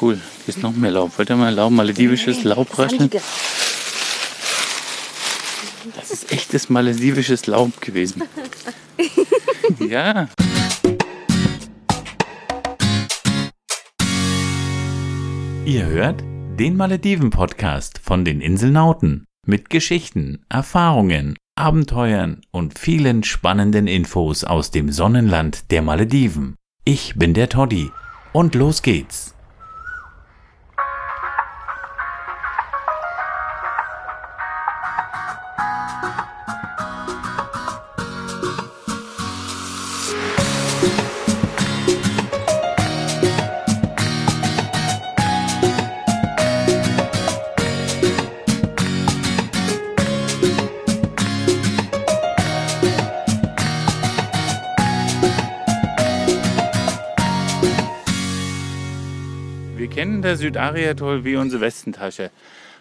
Cool, hier ist noch mehr Laub. Wollt ihr mal Laub, maledivisches Laub rascheln? Das ist echtes maledivisches Laub gewesen. ja. Ihr hört den Malediven-Podcast von den Inselnauten mit Geschichten, Erfahrungen, Abenteuern und vielen spannenden Infos aus dem Sonnenland der Malediven. Ich bin der Toddy und los geht's. Der Südariatoll wie unsere Westentasche.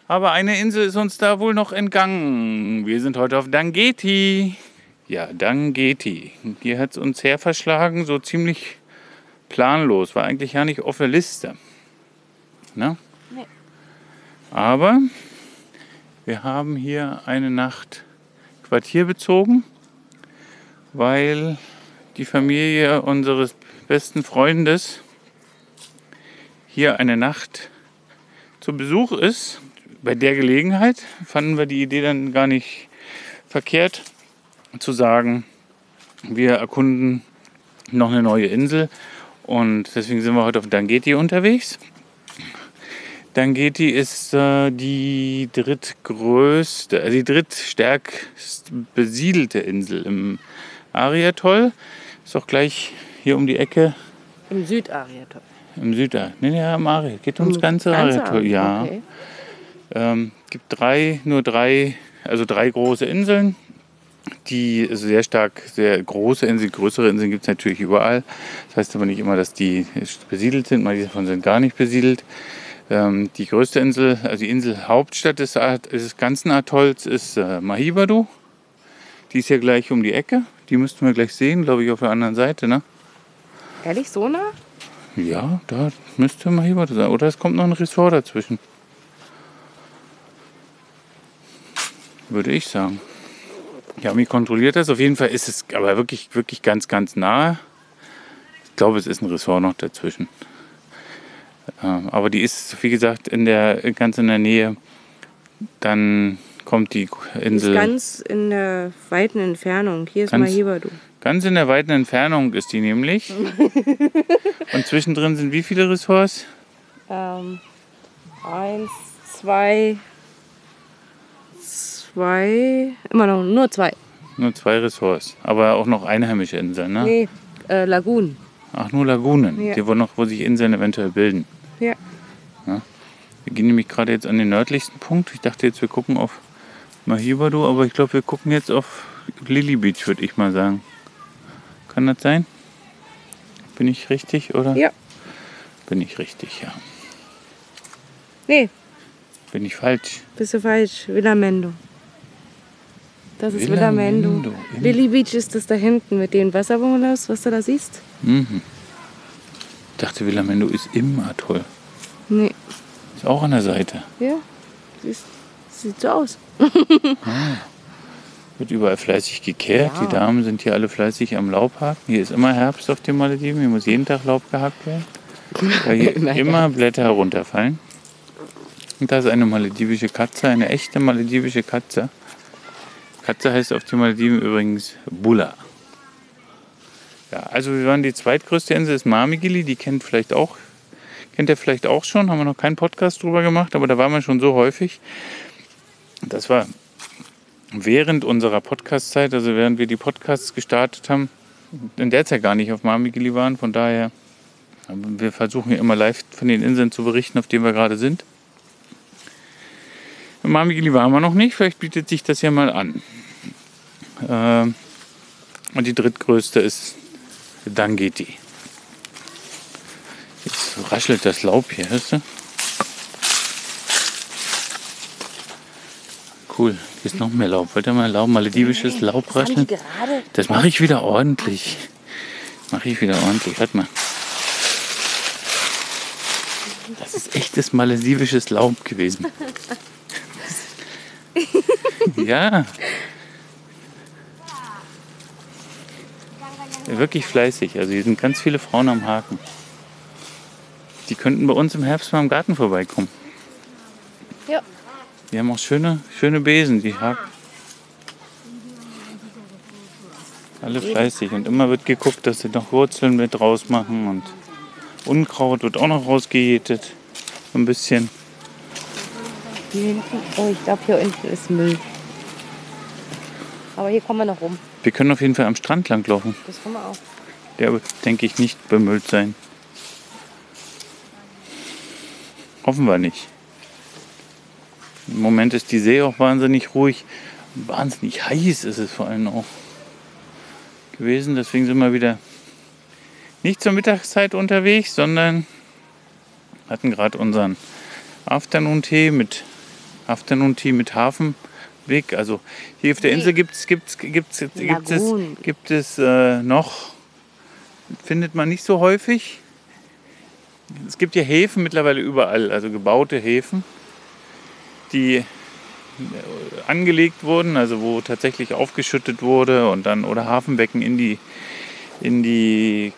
Aber eine Insel ist uns da wohl noch entgangen. Wir sind heute auf Dangeti. Ja, Dangeti. Hier hat es uns her verschlagen, so ziemlich planlos. War eigentlich ja nicht auf der Liste. Ne? Nee. Aber wir haben hier eine Nacht Quartier bezogen, weil die Familie unseres besten Freundes hier eine Nacht zu Besuch ist. Bei der Gelegenheit fanden wir die Idee dann gar nicht verkehrt, zu sagen, wir erkunden noch eine neue Insel und deswegen sind wir heute auf Dangeti unterwegs. Dangeti ist äh, die drittgrößte, äh, die drittstärkst besiedelte Insel im Ariatoll. Ist auch gleich hier um die Ecke Im Südariatoll. Im Süder. Nee, nee, am Ariatoll. Geht ums ganze Ganze Ariatoll. Ja. Okay. Ähm, gibt drei, nur drei, also drei große Inseln, die sehr stark, sehr große Inseln, größere Inseln gibt es natürlich überall. Das heißt aber nicht immer, dass die besiedelt sind. Manche davon sind gar nicht besiedelt. Ähm, die größte Insel, also die Inselhauptstadt des, des ganzen Atolls ist äh, Mahibadu. Die ist ja gleich um die Ecke. Die müssten wir gleich sehen, glaube ich, auf der anderen Seite. Ne? Ehrlich, so nah? Ja, da müsste Mahibadu sein. Oder es kommt noch ein Ressort dazwischen. Würde ich sagen. Habe mich kontrolliert das. Auf jeden Fall ist es aber wirklich, wirklich ganz, ganz nahe. Ich glaube, es ist ein Ressort noch dazwischen. Ähm, Aber die ist, wie gesagt, in der, ganz in der Nähe. Dann kommt die Die Insel. ist ganz in der weiten Entfernung. Hier ist Mahibadu. Ganz in der weiten Entfernung ist die nämlich. Und zwischendrin sind wie viele Ressorts? Ähm, eins, zwei, zwei, immer noch, nur zwei. Nur zwei Ressorts. Aber auch noch einheimische Inseln, ne? Nee, äh, Lagunen. Ach, nur Lagunen. Ja. Die wo noch, wo sich Inseln eventuell bilden. Ja. Wir gehen nämlich gerade jetzt an den nördlichsten Punkt. Ich dachte jetzt, wir gucken auf Mahibadu, aber ich glaube, wir gucken jetzt auf Lily Beach, würde ich mal sagen. Kann das sein? Bin ich richtig, oder? Ja. Bin ich richtig, ja. Nee, Bin ich falsch? bist du falsch. Villamendo. Das ist Villamendo. Villamendo. Lily Beach ist das da hinten mit den Wasserbungalows, was du da siehst. Mhm. Ich dachte, Villamendo ist im Atoll. Nee, Ist auch an der Seite. ja. Siehst, sieht so aus. Wird überall fleißig gekehrt. Ja. Die Damen sind hier alle fleißig am Laubhaken. Hier ist immer Herbst auf den Malediven. Hier muss jeden Tag Laub gehackt werden. Weil hier Immer immer Blätter herunterfallen. Und da ist eine maledivische Katze, eine echte maledivische Katze. Katze heißt auf den Malediven übrigens Bulla. Ja, also wir waren die zweitgrößte Insel, ist Marmigili, die kennt vielleicht auch, kennt ihr vielleicht auch schon, haben wir noch keinen Podcast drüber gemacht, aber da waren wir schon so häufig. Das war während unserer Podcast-Zeit, also während wir die Podcasts gestartet haben, in der Zeit gar nicht auf Marmigili waren. Von daher, wir versuchen ja immer live von den Inseln zu berichten, auf denen wir gerade sind. In Marmigili waren wir noch nicht, vielleicht bietet sich das ja mal an. Ähm, und die drittgrößte ist Dangeti. Jetzt raschelt das Laub hier, hörst du? Cool, ist noch mehr Laub. Wollt ihr mal Laub, maledivisches Laub rascheln? Das mache ich wieder ordentlich. Mache ich wieder ordentlich. Warte mal. Das ist echtes maledivisches Laub gewesen. ja. Wirklich fleißig. Also hier sind ganz viele Frauen am Haken. Die könnten bei uns im Herbst mal im Garten vorbeikommen. Ja. Die haben auch schöne, schöne Besen, die haken. Alle fleißig. Und immer wird geguckt, dass sie noch Wurzeln mit rausmachen und Unkraut wird auch noch rausgejätet. So ein bisschen. Oh, ich glaube, hier unten ist Müll. Aber hier kommen wir noch rum. Wir können auf jeden Fall am Strand langlaufen. Das können wir auch. Der wird, denke ich, nicht bemüllt sein. Hoffen wir nicht. Im Moment ist die See auch wahnsinnig ruhig. Wahnsinnig heiß ist es vor allem auch gewesen. Deswegen sind wir wieder nicht zur Mittagszeit unterwegs, sondern hatten gerade unseren Afternoon-Tee mit Afternoon-Tee mit Hafenweg. Also hier auf der Insel gibt es gibt's, gibt's, gibt's, gibt es, gibt es äh, noch, findet man nicht so häufig. Es gibt ja Häfen mittlerweile überall, also gebaute Häfen, die äh, angelegt wurden, also wo tatsächlich aufgeschüttet wurde und dann oder Hafenbecken in die, in die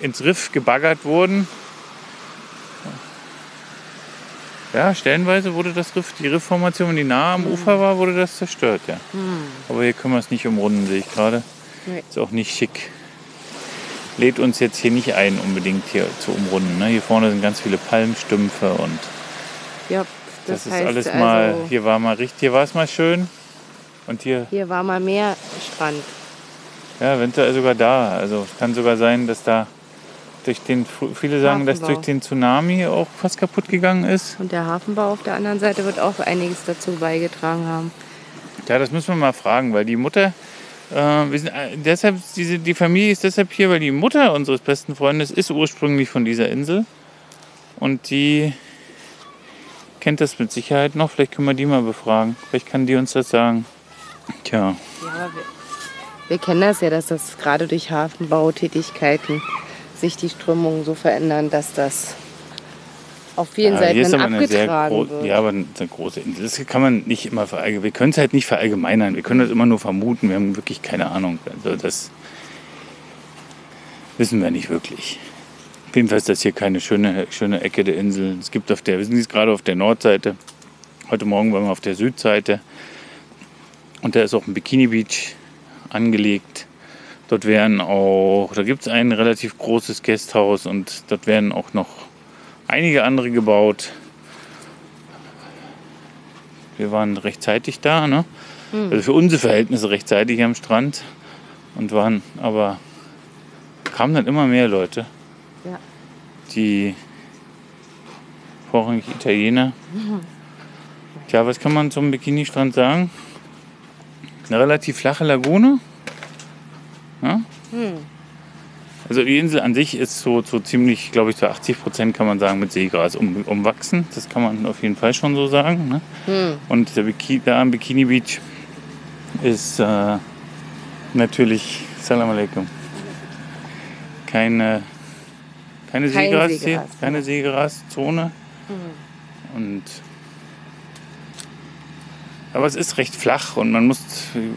ins Riff gebaggert wurden. Ja, stellenweise wurde das Riff, die Riffformation, wenn die nah am Ufer war, wurde das zerstört, ja. Aber hier können wir es nicht umrunden, sehe ich gerade. Nee. Ist auch nicht schick. Lädt uns jetzt hier nicht ein, unbedingt hier zu umrunden. Ne? Hier vorne sind ganz viele Palmstümpfe und Ja, das, das, ist heißt alles also, mal, hier war mal richtig, hier war es mal schön. Und hier, hier war mal mehr Strand. ja, eventuell sogar da. Also es kann sogar sein, dass da durch den, viele sagen, dass durch den Tsunami auch was kaputt gegangen ist. Und der Hafenbau auf der anderen Seite wird auch einiges dazu beigetragen haben. Ja, das müssen wir mal fragen, weil die Mutter, äh, wir sind, äh, deshalb, diese, die Familie ist deshalb hier, weil die Mutter unseres besten Freundes ist ursprünglich von dieser Insel. Und die kennt das mit Sicherheit noch. Vielleicht können wir die mal befragen. Vielleicht kann die uns das sagen. Tja, Ja, aber wir, wir kennen das ja, dass das gerade durch Hafenbautätigkeiten sich die Strömungen so verändern, dass das auf vielen ja, Seiten dann abgetragen wird. ja, aber eine große Insel. Das kann man nicht immer verallgemeinern. Wir können es halt nicht verallgemeinern. Wir können das immer nur vermuten. Wir haben wirklich keine Ahnung. Also das wissen wir nicht wirklich. Auf jeden Fall ist das hier keine schöne, schöne Ecke der Insel. Es gibt auf der, wir sind jetzt gerade auf der Nordseite. Heute Morgen waren wir auf der Südseite. Und da ist auch ein Bikini Beach angelegt. Dort werden auch, da gibt es ein relativ großes Gasthaus und dort werden auch noch einige andere gebaut. Wir waren rechtzeitig da, ne? Also für unsere Verhältnisse rechtzeitig am Strand und waren aber kamen dann immer mehr Leute. Die vorrangig Italiener. Tja, was kann man zum Bikini-Strand sagen? Eine relativ flache Lagune. Ja? Also die Insel an sich ist so, so ziemlich, glaube ich, zu 80 Prozent kann man sagen, mit Seegras um, umwachsen. Das kann man auf jeden Fall schon so sagen. Ne? Hm. Und der Biki, da am Bikini Beach ist äh, natürlich, Salam alaikum, keine, keine Kein Seegras, hier, keine. Seegraszone. Und aber es ist recht flach und man muss,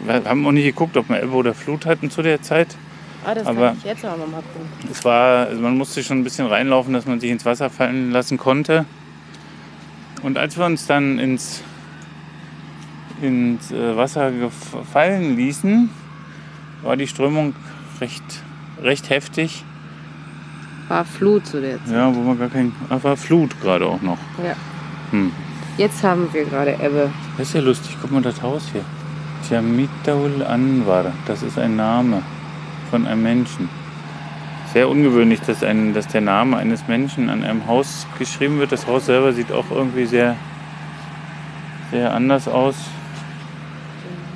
wir haben auch nicht geguckt, ob wir Ebbe oder Flut hatten zu der Zeit. Ah, das Aber- kann ich jetzt noch mal gucken. Es war, also man musste schon ein bisschen reinlaufen, dass man sich ins Wasser fallen lassen konnte. Und als wir uns dann ins, ins äh, Wasser gef- fallen ließen, war die Strömung recht, recht heftig. War Flut zu der Zeit. Ja, wo man gar kein, war Flut gerade auch noch. Ja. Hm. Jetzt haben wir gerade Ebbe. Das ist ja lustig, guck mal das Haus hier. Jamitaul Anwar, das ist ein Name von einem Menschen. Sehr ungewöhnlich, dass, ein, dass der Name eines Menschen an einem Haus geschrieben wird. Das Haus selber sieht auch irgendwie sehr, sehr anders aus.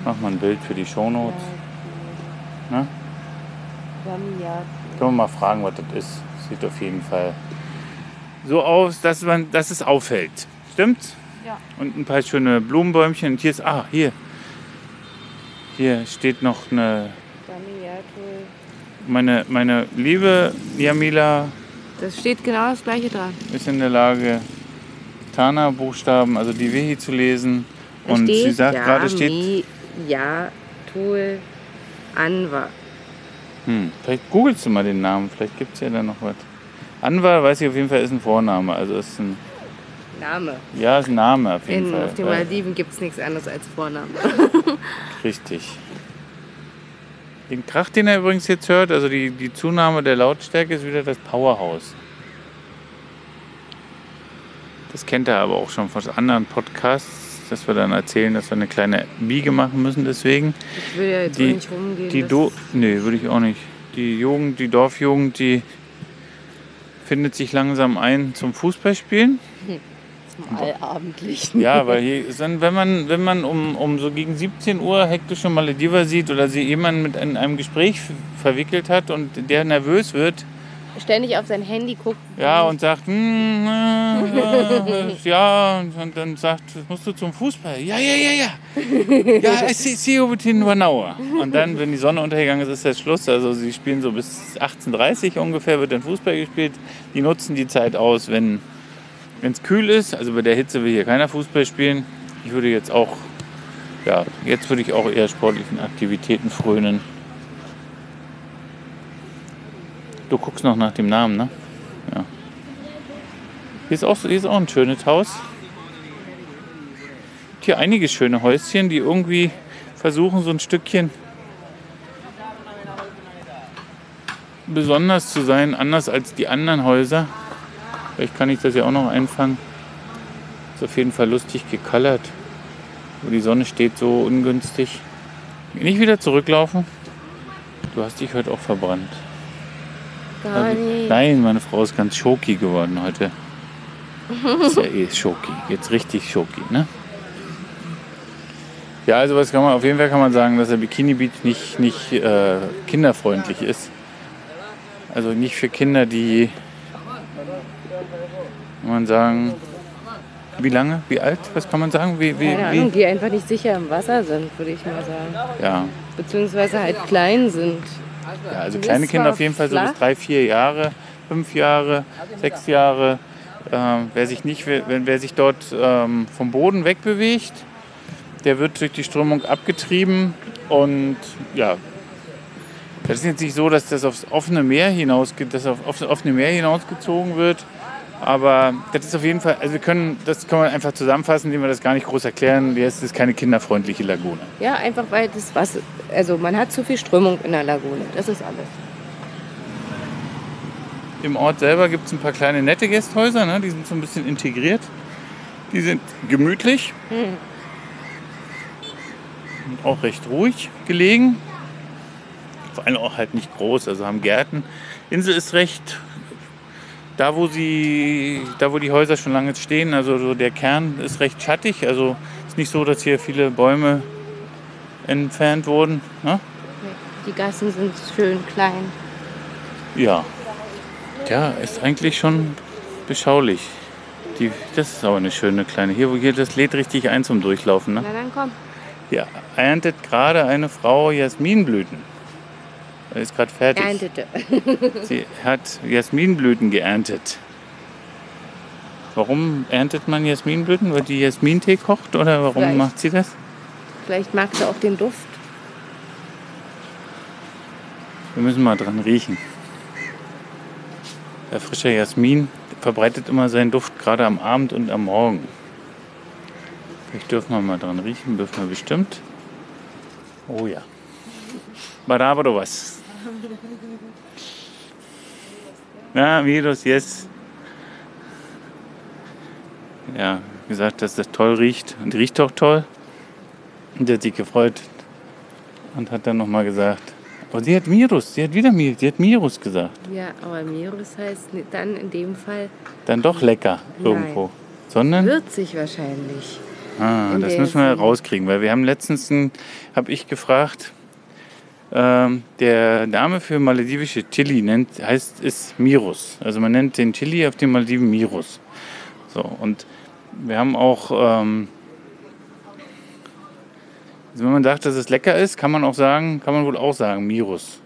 Mach mal ein Bild für die Shownotes. Na? Können wir mal fragen, was das ist. Sieht auf jeden Fall so aus, dass, man, dass es auffällt. Stimmt's? Ja. Und ein paar schöne Blumenbäumchen. Und hier ist, ah, hier. Hier steht noch eine, meine, meine liebe Jamila Das steht genau das gleiche dran. ist in der Lage, Tana-Buchstaben, also die Wehi zu lesen. Da Und steht, sie sagt ja, gerade, steht, Mi, ja, Tul, Anwar. Hm, vielleicht googelst du mal den Namen, vielleicht gibt es ja da noch was. Anwar, weiß ich auf jeden Fall, ist ein Vorname. Also ist ein, Name. ja, ist ein Name auf jeden In, Fall. auf den Malediven gibt es nichts anderes als Vornamen. Richtig. Den Krach, den er übrigens jetzt hört, also die, die Zunahme der Lautstärke, ist wieder das Powerhouse. Das kennt er aber auch schon von anderen Podcasts, dass wir dann erzählen, dass wir eine kleine Biege machen müssen deswegen. Ich will ja jetzt Die- nicht rumgehen. Die Do nee, würde ich auch nicht. Die Jugend, die Dorfjugend, die findet sich langsam ein zum Fußballspielen. zum Allabendlichen. Ja, weil hier ist dann, wenn man, wenn man um, um so gegen 17 Uhr hektische Malediver sieht oder sie jemanden mit in einem Gespräch verwickelt hat und der nervös wird, Ständig auf sein Handy guckt. ja, und sagt, äh, äh, ja, und dann sagt, musst du zum Fußball? Ja, ja, ja, ja. Ja, ich sehe see you between one hour. Und dann, wenn die Sonne untergegangen ist, ist das Schluss. Also sie spielen so bis 18.30 Uhr ungefähr, wird dann Fußball gespielt. Die nutzen die Zeit aus, wenn es kühl ist. Also bei der Hitze will hier keiner Fußball spielen. Ich würde jetzt auch, ja, jetzt würde ich auch eher sportlichen Aktivitäten frönen. Du guckst noch nach dem Namen, ne? Ja. Hier ist auch, hier ist auch ein schönes Haus. Hier einige schöne Häuschen, die irgendwie versuchen, so ein Stückchen besonders zu sein, anders als die anderen Häuser. Vielleicht kann ich das ja auch noch einfangen. Ist auf jeden Fall lustig gecolored. Wo die Sonne steht so ungünstig. Nicht wieder zurücklaufen. Du hast dich heute auch verbrannt. Gar Also, nicht. nein, meine Frau ist ganz schoki geworden heute. Ist ja eh schoki. Jetzt richtig schoki, ne? Ja, also was kann man, auf jeden Fall kann man sagen, dass der Bikini Beach nicht, nicht äh, kinderfreundlich ist. Also nicht für Kinder, die, kann man sagen, wie lange, wie alt, was kann man sagen? Wie, wie, Keine wie? Ahnung, die einfach nicht sicher im Wasser sind, würde ich mal sagen. Ja, Beziehungsweise halt klein sind. Ja, also kleine Kinder auf jeden Fall so bis drei, vier Jahre, fünf Jahre, sechs Jahre. Ähm, wer sich nicht, wenn wer sich dort ähm, vom Boden wegbewegt, der wird durch die Strömung abgetrieben und ja. Das ist jetzt nicht so, dass das aufs offene Meer hinaus, dass auf, aufs offene Meer hinausgezogen wird. Aber das ist auf jeden Fall, also wir können, das kann man einfach zusammenfassen, indem wir das gar nicht groß erklären. Es ist keine kinderfreundliche Lagune. Ja, einfach weil das Wasser, also man hat zu viel Strömung in der Lagune. Das ist alles. Im Ort selber gibt es ein paar kleine nette Gästhäuser, ne? die sind so ein bisschen integriert. Die sind gemütlich. Und auch recht ruhig gelegen. Vor allem auch halt nicht groß, also haben Gärten. Insel ist recht, da wo, sie, da wo die Häuser schon lange stehen, also so der Kern ist recht schattig. Also ist nicht so, dass hier viele Bäume entfernt wurden. Ne? Die Gassen sind schön klein. Ja. Ja, ist eigentlich schon beschaulich. Die, das ist aber eine schöne kleine. Hier, wo hier das lädt richtig ein zum Durchlaufen. Ne? Na dann komm. Hier erntet gerade eine Frau Jasminblüten. Er ist gerade fertig. Erntete. Sie hat Jasminblüten geerntet. Warum erntet man Jasminblüten? Weil die Jasmintee kocht oder warum Vielleicht. macht sie das? Vielleicht mag sie auch den Duft. Wir müssen mal dran riechen. Der frische Jasmin verbreitet immer seinen Duft gerade am Abend und am Morgen. Vielleicht dürfen wir mal dran riechen, dürfen wir bestimmt. Oh ja. Barabro was. Ja, Virus, yes. Ja, gesagt, dass das toll riecht. Und riecht auch toll. Und der hat sich gefreut und hat dann nochmal gesagt, aber sie hat Virus, sie hat wieder Virus, sie hat Virus gesagt. Ja, aber Mirus heißt dann in dem Fall Dann doch lecker irgendwo. Sondern, würzig wahrscheinlich. ah, in das müssen wir rauskriegen, weil wir haben letztens, habe ich gefragt, ähm, der Name für maledivische Chili nennt, heißt, ist Mirus. Also man nennt den Chili auf den Malediven Mirus. So, und wir haben auch, ähm, also wenn man sagt, dass es lecker ist, kann man auch sagen, kann man wohl auch sagen, Mirus.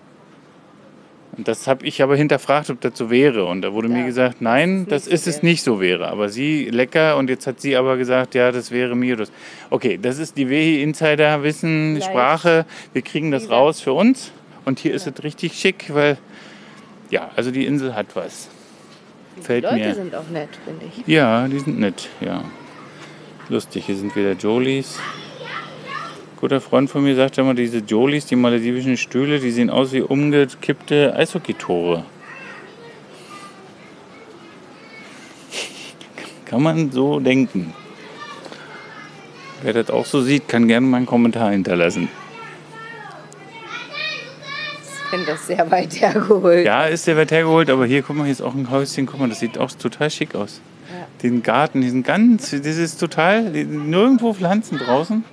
Und das habe ich aber hinterfragt, ob das so wäre. Und da wurde Ja, mir gesagt, nein, das ist so es wäre. nicht so wäre. Aber sie lecker und jetzt hat sie aber gesagt, ja, das wäre Miodus. Okay, das ist die Wehi Insider Wissen. Sprache. Wir kriegen das raus für uns. Und hier ist es richtig schick, weil ja, also die Insel hat was. Die Fällt Leute mir. sind auch nett, finde ich. Ja, die sind nett, ja. Lustig, hier sind wieder Jolies. Guter Freund von mir sagt immer, diese Jolies, die maledivischen Stühle, die sehen aus wie umgekippte Eishockeytore. Kann man so denken. Wer das auch so sieht, kann gerne mal einen Kommentar hinterlassen. Ich finde das sehr weit hergeholt. Ja, ist der weit hergeholt, aber hier, guck mal, hier ist auch ein Häuschen. Guck mal, das sieht auch total schick aus. Ja. Den Garten, diesen ganz, das ist total, nirgendwo Pflanzen draußen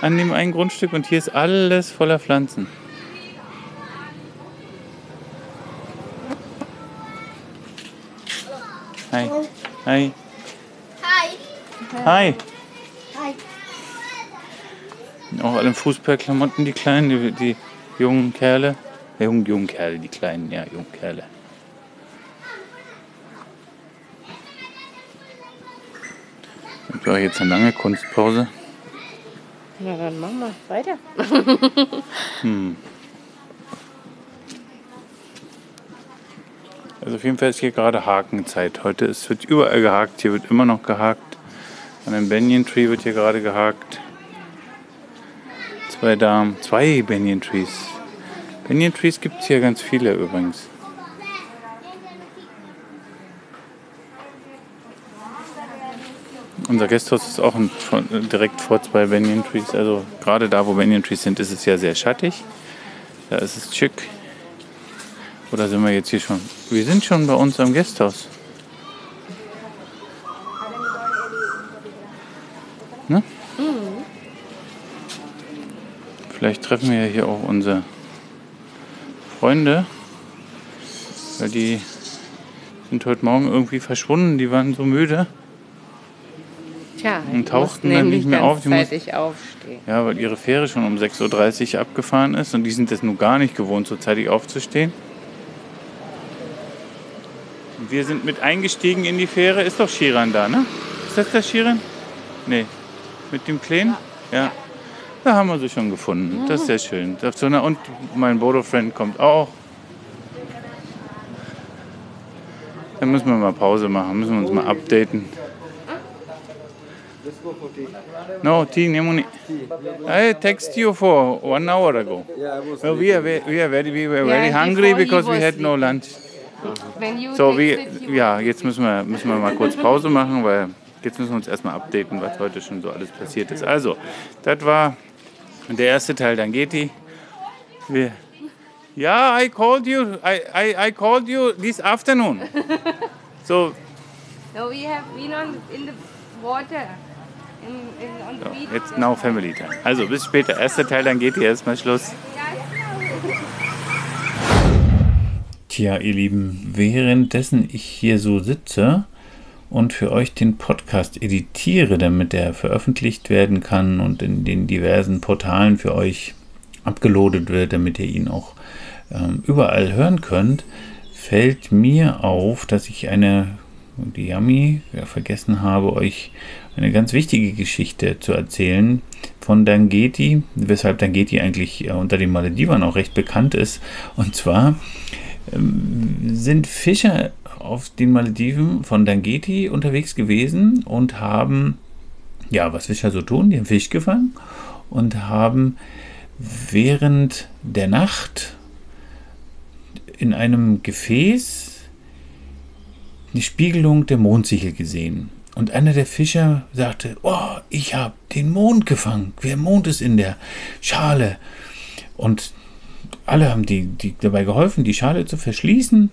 an dem einen Grundstück und hier ist alles voller Pflanzen. Hi. Hi. Hi. Hi. Hi. Auch alle Fußballklamotten, die Kleinen, die, die jungen Kerle. Ja, jungen, jungen Kerle, die Kleinen, ja, jungen Kerle. War jetzt eine lange Kunstpause. Na dann machen wir weiter. Also auf jeden Fall ist hier gerade Hakenzeit. Heute ist, wird überall gehakt. Hier wird immer noch gehakt. An dem Banyan Tree wird hier gerade gehakt. Zwei Damen, zwei Banyan Trees. Banyan Trees gibt es hier ganz viele übrigens. Unser Gasthaus ist auch ein, von, direkt vor zwei Banyan Trees. Also gerade da, wo Banyan Trees sind, ist es ja sehr schattig. Da ist es schick. Oder sind wir jetzt hier schon? Wir sind schon bei uns am Gasthaus. Ne? Vielleicht treffen wir ja hier auch unsere Freunde. Weil die sind heute Morgen irgendwie verschwunden. Die waren so müde. Tja, Und tauchten dann nicht mehr auf, die muss- zeitig aufstehen. Ja, weil ihre Fähre schon um 6.30 Uhr abgefahren ist und die sind es nun gar nicht gewohnt, so zeitig aufzustehen. Und Wir sind mit eingestiegen in die Fähre. Ist doch Shiran da, ne? Ist das der Shiran? Nee. Mit dem Kleinen? Ja. Da haben wir sie schon gefunden. Das ist sehr schön. Das- Und mein Bodo-Friend kommt auch. Dann müssen wir mal Pause machen, müssen wir uns mal updaten. No, tea, Nemoni. I text you for one hour ago. Yeah, I was. Well, we are very, we are very, we were very hungry because we had no lunch. So, you- ja, jetzt müssen wir, müssen wir mal kurz Pause machen, weil jetzt müssen wir uns erstmal updaten, was heute schon so alles passiert ist. Also, das war der erste Teil, dann geht die. Wir, ja, I called you, I, I, I called you this afternoon. So, No, we have been on in the water. Beach. jetzt now Family Time. Also, bis später. Erster Teil, dann geht die erstmal Schluss. Tja, ihr Lieben, währenddessen ich hier so sitze und für euch den Podcast editiere, damit er veröffentlicht werden kann und in den diversen Portalen für euch abgeloadet wird, damit ihr ihn auch ähm, überall hören könnt, fällt mir auf, dass ich eine, die Yami, ja, vergessen habe, euch eine ganz wichtige Geschichte zu erzählen von Dangeti, weshalb Dangeti eigentlich äh, unter den Maledivern auch recht bekannt ist. Und zwar sind Fischer auf den Malediven von Dangeti unterwegs gewesen und haben, ja, was Fischer so tun, haben Fisch gefangen und haben während der Nacht in einem Gefäß die Spiegelung der Mondsichel gesehen. Und einer der Fischer sagte, oh, ich habe den Mond gefangen. Der Mond ist in der Schale. Und alle haben die, die dabei geholfen, die Schale zu verschließen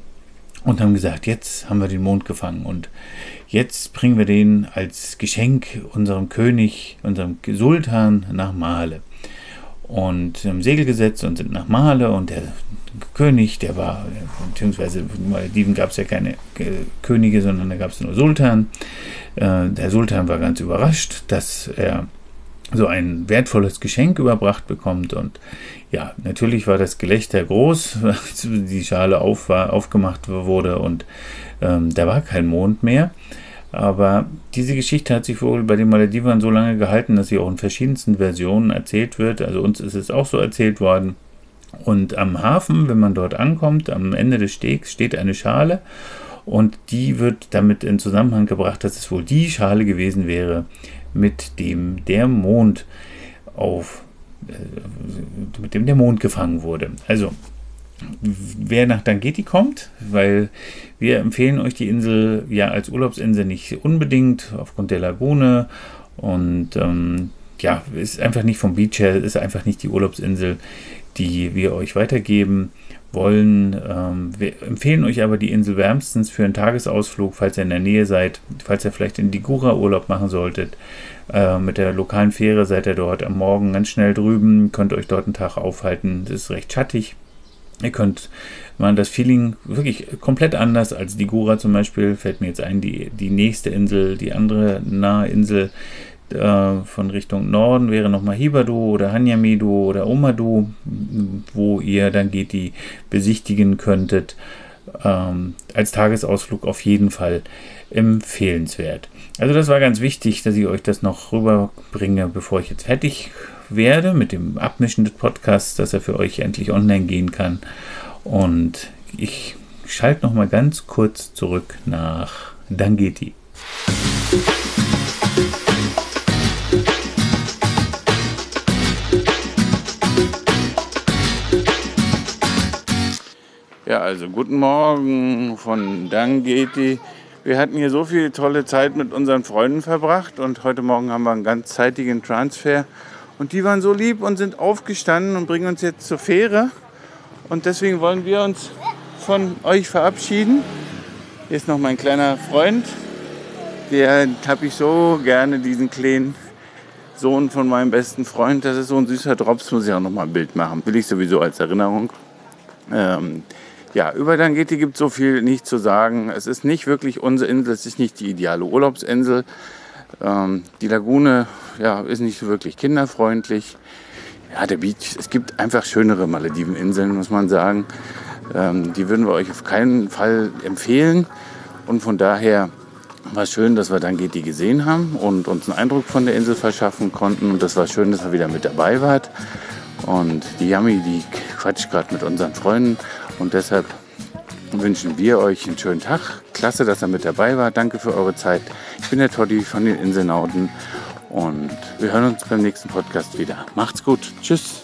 und haben gesagt, jetzt haben wir den Mond gefangen und jetzt bringen wir den als Geschenk unserem König, unserem Sultan nach Male. Und haben Segel gesetzt und sind nach Male und der König, der war, beziehungsweise in Malediven gab es ja keine äh, Könige, sondern da gab es nur Sultan. Äh, der Sultan war ganz überrascht, dass er so ein wertvolles Geschenk überbracht bekommt. Und ja, natürlich war das Gelächter groß, als die Schale auf war, aufgemacht wurde und ähm, da war kein Mond mehr. Aber diese Geschichte hat sich wohl bei den Maledivern so lange gehalten, dass sie auch in verschiedensten Versionen erzählt wird. Also uns ist es auch so erzählt worden. Und am Hafen, wenn man dort ankommt, am Ende des Stegs steht eine Schale und die wird damit in Zusammenhang gebracht, dass es wohl die Schale gewesen wäre, mit dem der Mond auf, äh, mit dem der Mond gefangen wurde. Also wer nach Dangeti kommt, weil wir empfehlen euch die Insel ja als Urlaubsinsel nicht unbedingt aufgrund der Lagune und ähm, ja, ist einfach nicht vom Beach her, ist einfach nicht die Urlaubsinsel, die wir euch weitergeben wollen. Ähm, wir empfehlen euch aber die Insel wärmstens für einen Tagesausflug, falls ihr in der Nähe seid, falls ihr vielleicht in Digura Urlaub machen solltet. Äh, mit der lokalen Fähre seid ihr dort am Morgen ganz schnell drüben, könnt euch dort einen Tag aufhalten. Das ist recht schattig. Ihr könnt man das Feeling wirklich komplett anders als Digura zum Beispiel. Fällt mir jetzt ein, die, die nächste Insel, die andere nahe Insel äh, von Richtung Norden wäre nochmal Hibadu oder Hanyamidu oder Omadu, wo ihr dann geht, die besichtigen könntet. Ähm, als Tagesausflug auf jeden Fall empfehlenswert. Also das war ganz wichtig, dass ich euch das noch rüberbringe, bevor ich jetzt fertig werde mit dem Abmischen des Podcasts, dass er für euch endlich online gehen kann. Und ich schalte noch mal ganz kurz zurück nach Dangeti. Ja, also guten Morgen von Dangeti. Wir hatten hier so viel tolle Zeit mit unseren Freunden verbracht und heute Morgen haben wir einen ganzzeitigen Transfer. Und die waren so lieb und sind aufgestanden und bringen uns jetzt zur Fähre. Und deswegen wollen wir uns von euch verabschieden. Hier ist noch mein kleiner Freund. Den habe ich so gerne, diesen kleinen Sohn von meinem besten Freund. Das ist so ein süßer Drops, muss ich auch noch mal ein Bild machen. Will ich sowieso als Erinnerung. Ähm, ja, über Dangeti gibt es so viel nicht zu sagen. Es ist nicht wirklich unsere Insel, es ist nicht die ideale Urlaubsinsel. Ähm, die Lagune ja, ist nicht so wirklich kinderfreundlich. Ja, der Beach, es gibt einfach schönere Malediveninseln, muss man sagen. Ähm, die würden wir euch auf keinen Fall empfehlen. Und von daher war es schön, dass wir Dangeti gesehen haben und uns einen Eindruck von der Insel verschaffen konnten. Und das war schön, dass ihr wieder mit dabei wart. Und die Yami, die quatscht gerade mit unseren Freunden. Und deshalb wünschen wir euch einen schönen Tag. Klasse, dass ihr mit dabei wart. Danke für eure Zeit. Ich bin der Toddy von den Inselnauten. Und wir hören uns beim nächsten Podcast wieder. Macht's gut. Tschüss.